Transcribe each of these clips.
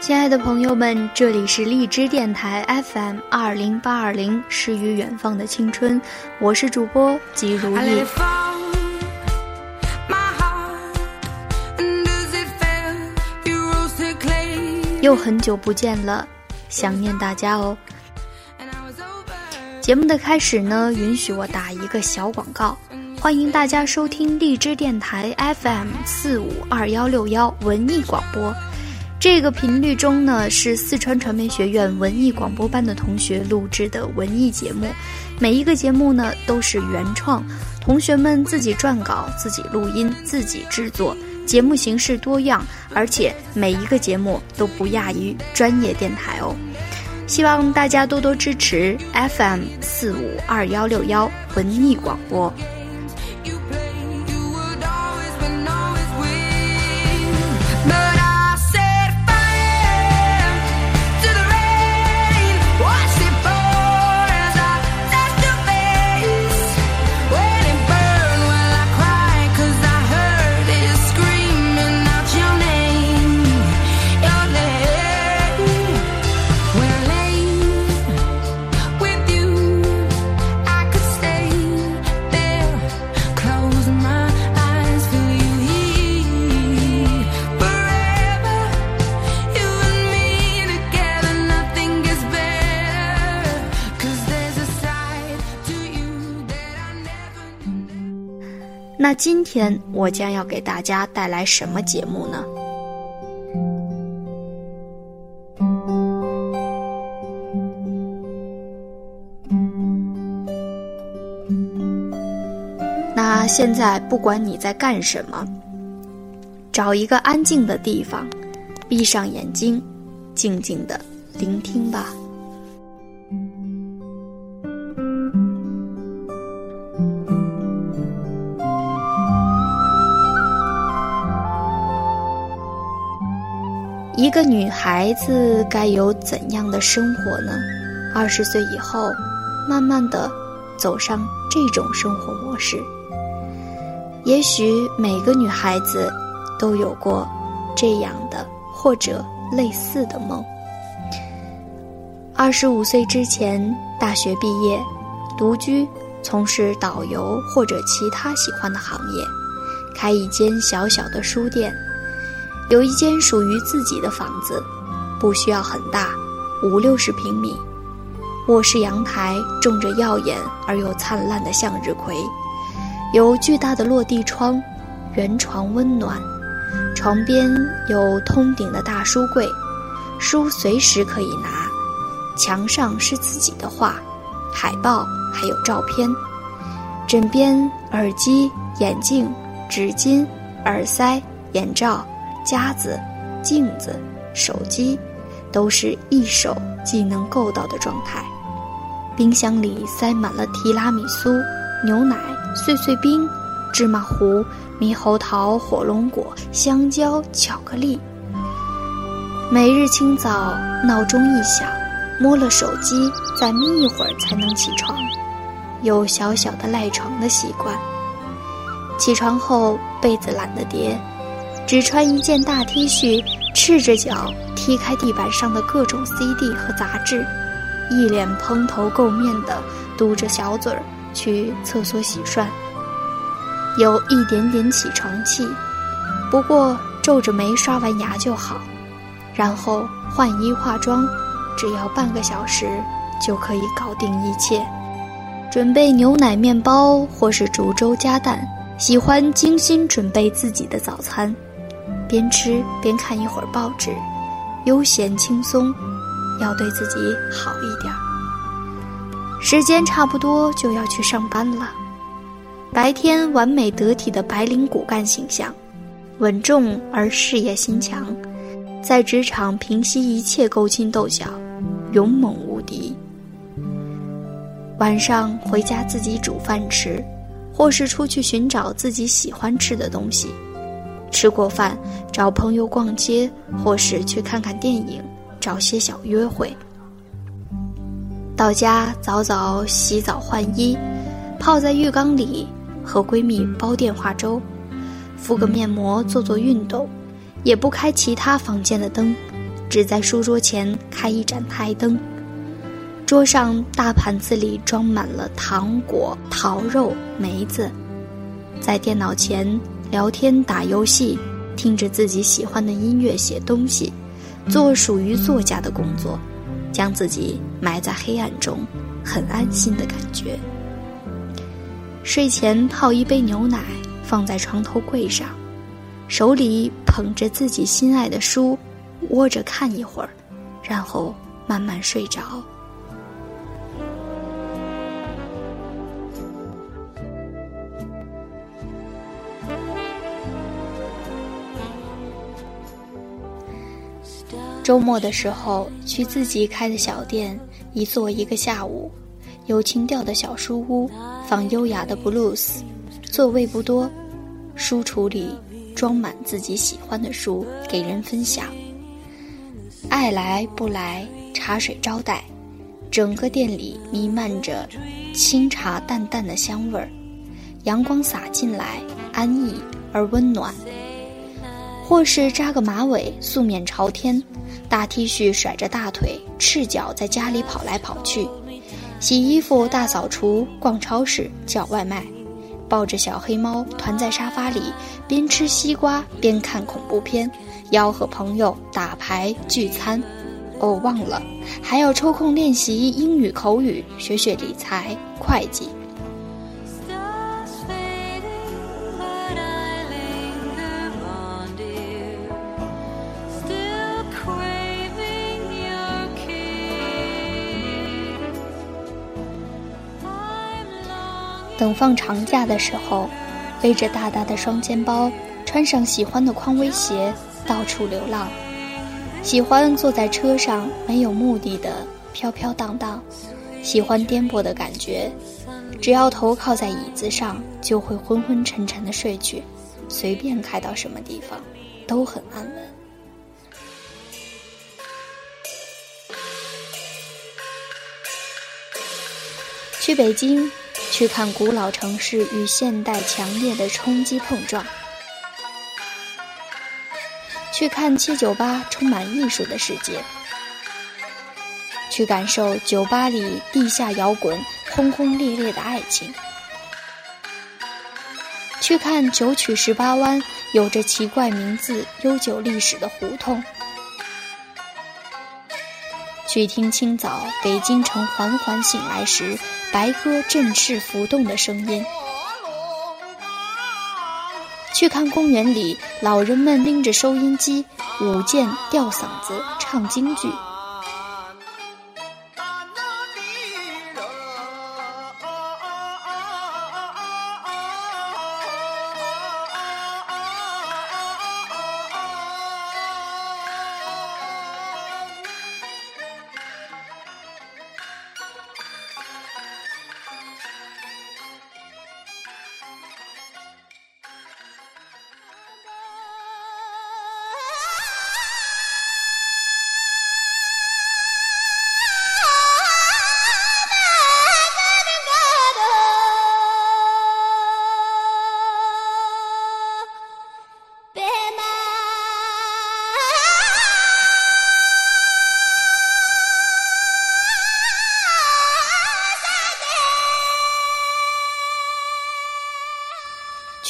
亲爱的朋友们，这里是荔枝电台 FM 二零八二零，诗与远方的青春，我是主播吉如意。又很久不见了，想念大家哦。节目的开始呢，允许我打一个小广告，欢迎大家收听荔枝电台 FM 四五二幺六幺文艺广播。这个频率中呢，是四川传媒学院文艺广播班的同学录制的文艺节目，每一个节目呢都是原创，同学们自己撰稿、自己录音、自己制作。节目形式多样，而且每一个节目都不亚于专业电台哦。希望大家多多支持 FM 四五二幺六幺文艺广播。那今天我将要给大家带来什么节目呢？那现在不管你在干什么，找一个安静的地方，闭上眼睛，静静的聆听吧。一个女孩子该有怎样的生活呢？二十岁以后，慢慢的走上这种生活模式。也许每个女孩子都有过这样的或者类似的梦。二十五岁之前，大学毕业，独居，从事导游或者其他喜欢的行业，开一间小小的书店。有一间属于自己的房子，不需要很大，五六十平米。卧室阳台种着耀眼而又灿烂的向日葵，有巨大的落地窗，圆床温暖。床边有通顶的大书柜，书随时可以拿。墙上是自己的画、海报，还有照片。枕边耳机、眼镜、纸巾、耳塞、眼罩。夹子、镜子、手机，都是一手即能够到的状态。冰箱里塞满了提拉米苏、牛奶、碎碎冰、芝麻糊、猕猴桃、火龙果、香蕉、巧克力。每日清早，闹钟一响，摸了手机，再眯一会儿才能起床，有小小的赖床的习惯。起床后，被子懒得叠。只穿一件大 T 恤，赤着脚踢开地板上的各种 CD 和杂志，一脸蓬头垢面的嘟着小嘴儿去厕所洗涮，有一点点起床气，不过皱着眉刷完牙就好，然后换衣化妆，只要半个小时就可以搞定一切。准备牛奶面包或是煮粥加蛋，喜欢精心准备自己的早餐。边吃边看一会儿报纸，悠闲轻松，要对自己好一点儿。时间差不多就要去上班了。白天完美得体的白领骨干形象，稳重而事业心强，在职场平息一切勾心斗角，勇猛无敌。晚上回家自己煮饭吃，或是出去寻找自己喜欢吃的东西。吃过饭，找朋友逛街，或是去看看电影，找些小约会。到家早早洗澡换衣，泡在浴缸里和闺蜜煲电话粥，敷个面膜做做运动，也不开其他房间的灯，只在书桌前开一盏台灯，桌上大盘子里装满了糖果、桃肉、梅子，在电脑前聊天、打游戏，听着自己喜欢的音乐，写东西，做属于作家的工作，将自己埋在黑暗中，很安心的感觉。睡前泡一杯牛奶，放在床头柜上，手里捧着自己心爱的书，窝着看一会儿，然后慢慢睡着。周末的时候，去自己开的小店，一坐一个下午。有情调的小书屋，放优雅的布鲁斯，座位不多，书橱里装满自己喜欢的书，给人分享。爱来不来，茶水招待，整个店里弥漫着清茶淡淡的香味儿，阳光洒进来，安逸而温暖。或是扎个马尾，素面朝天，大 T 恤甩着大腿，赤脚在家里跑来跑去。洗衣服、大扫除、逛超市、叫外卖，抱着小黑猫团在沙发里，边吃西瓜边看恐怖片，吆喝朋友打牌聚餐。哦，忘了，还要抽空练习英语口语，学学理财、会计。等放长假的时候，背着大大的双肩包，穿上喜欢的匡威鞋，到处流浪。喜欢坐在车上没有目的的飘飘荡荡，喜欢颠簸的感觉。只要头靠在椅子上，就会昏昏沉沉的睡去。随便开到什么地方，都很安稳。去北京。去看古老城市与现代强烈的冲击碰撞，去看七九八充满艺术的世界，去感受酒吧里地下摇滚轰轰烈烈的爱情，去看九曲十八弯有着奇怪名字、悠久历史的胡同，去听清早北京城缓缓醒来时。白鸽振翅浮动的声音，去看公园里老人们拎着收音机舞剑、吊嗓子、唱京剧。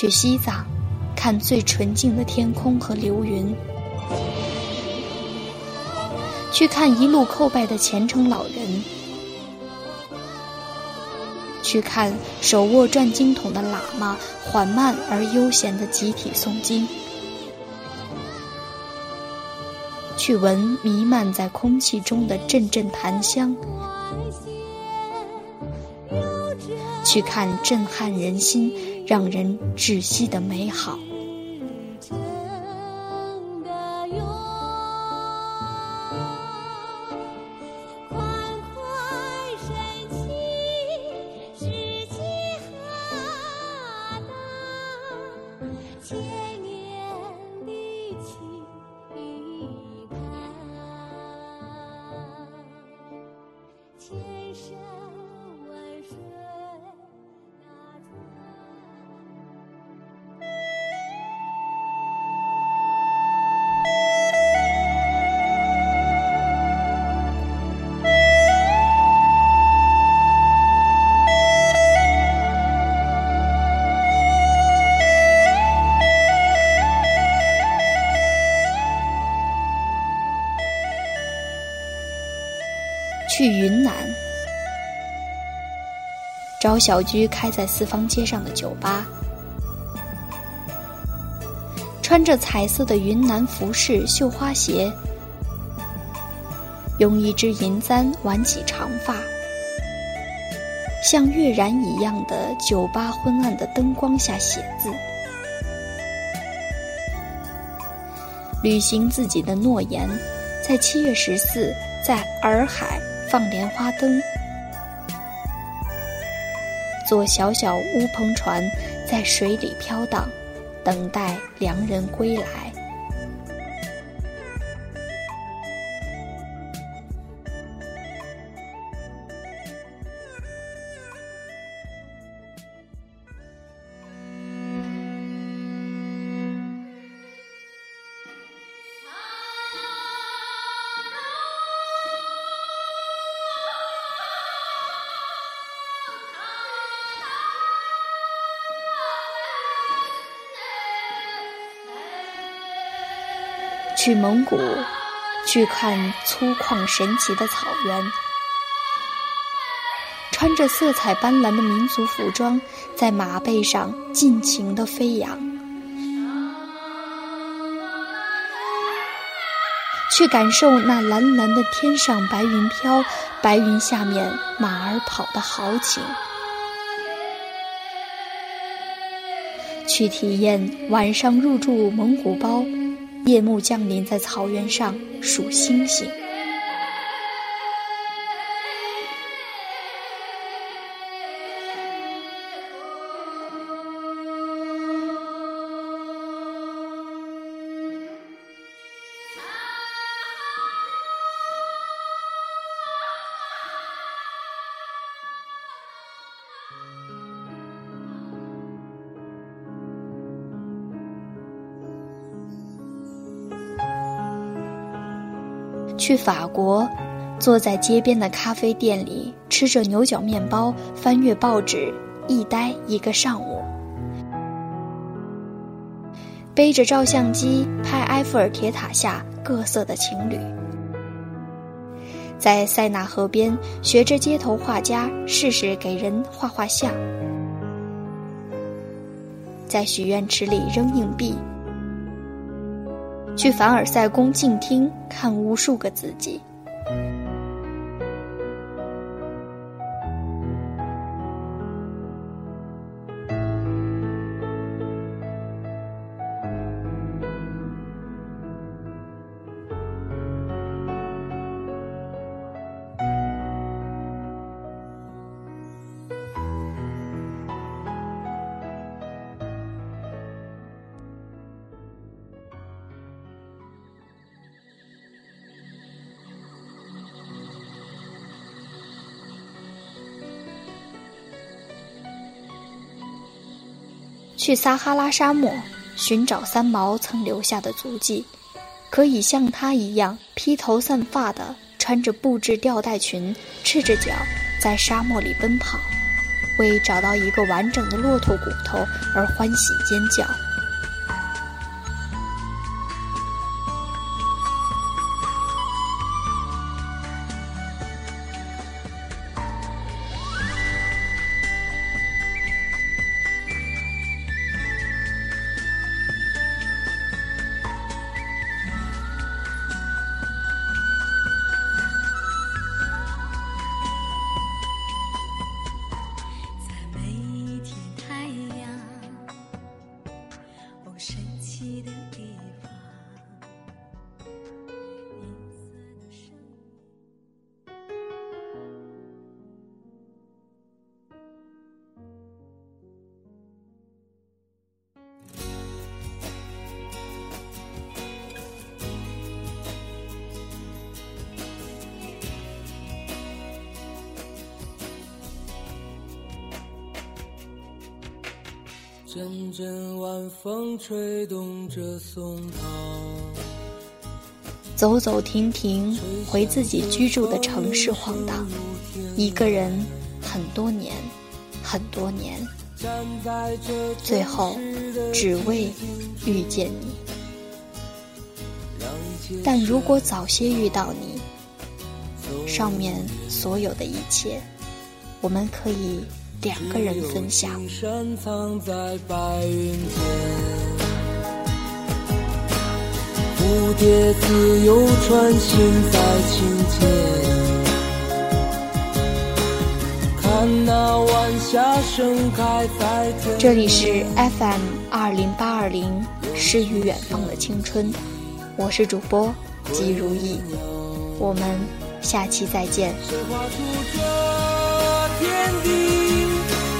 去西藏，看最纯净的天空和流云；去看一路叩拜的虔诚老人；去看手握转经筒的喇嘛缓慢而悠闲的集体诵经；去闻弥漫在空气中的阵阵檀香；去看震撼人心。让人窒息的美好。去云南，找小居开在四方街上的酒吧，穿着彩色的云南服饰、绣花鞋，用一支银簪挽起长发，像月染一样的酒吧昏暗的灯光下写字，履行自己的诺言，在七月十四，在洱海。放莲花灯，坐小小乌篷船在水里飘荡，等待良人归来。去蒙古，去看粗犷神奇的草原，穿着色彩斑斓的民族服装，在马背上尽情的飞扬；去感受那蓝蓝的天上白云飘，白云下面马儿跑的豪情；去体验晚上入住蒙古包。夜幕降临在草原上，数星星。去法国，坐在街边的咖啡店里，吃着牛角面包，翻阅报纸，一呆一个上午。背着照相机拍埃菲尔铁塔下各色的情侣，在塞纳河边学着街头画家试试给人画画像，在许愿池里扔硬币。去凡尔赛宫静听，看无数个自己。去撒哈拉沙漠寻找三毛曾留下的足迹，可以像他一样披头散发的，穿着布质吊带裙，赤着脚在沙漠里奔跑，为找到一个完整的骆驼骨头而欢喜尖叫。阵阵晚风吹动着松涛，走走停停，回自己居住的城市晃荡，一个人很多年，很多年，最后只为遇见你。但如果早些遇到你，上面所有的一切，我们可以两个人分享。山藏在白云间蝴蝶自由穿行在青天。看那晚霞盛开在天这里是 FM 二零八二零诗与远方的青春，我是主播季如意，我们下期再见。谁画出这天地，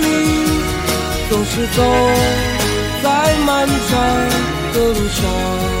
离，总是走在漫长的路上。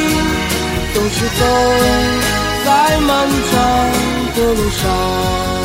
总是走在漫长的路上。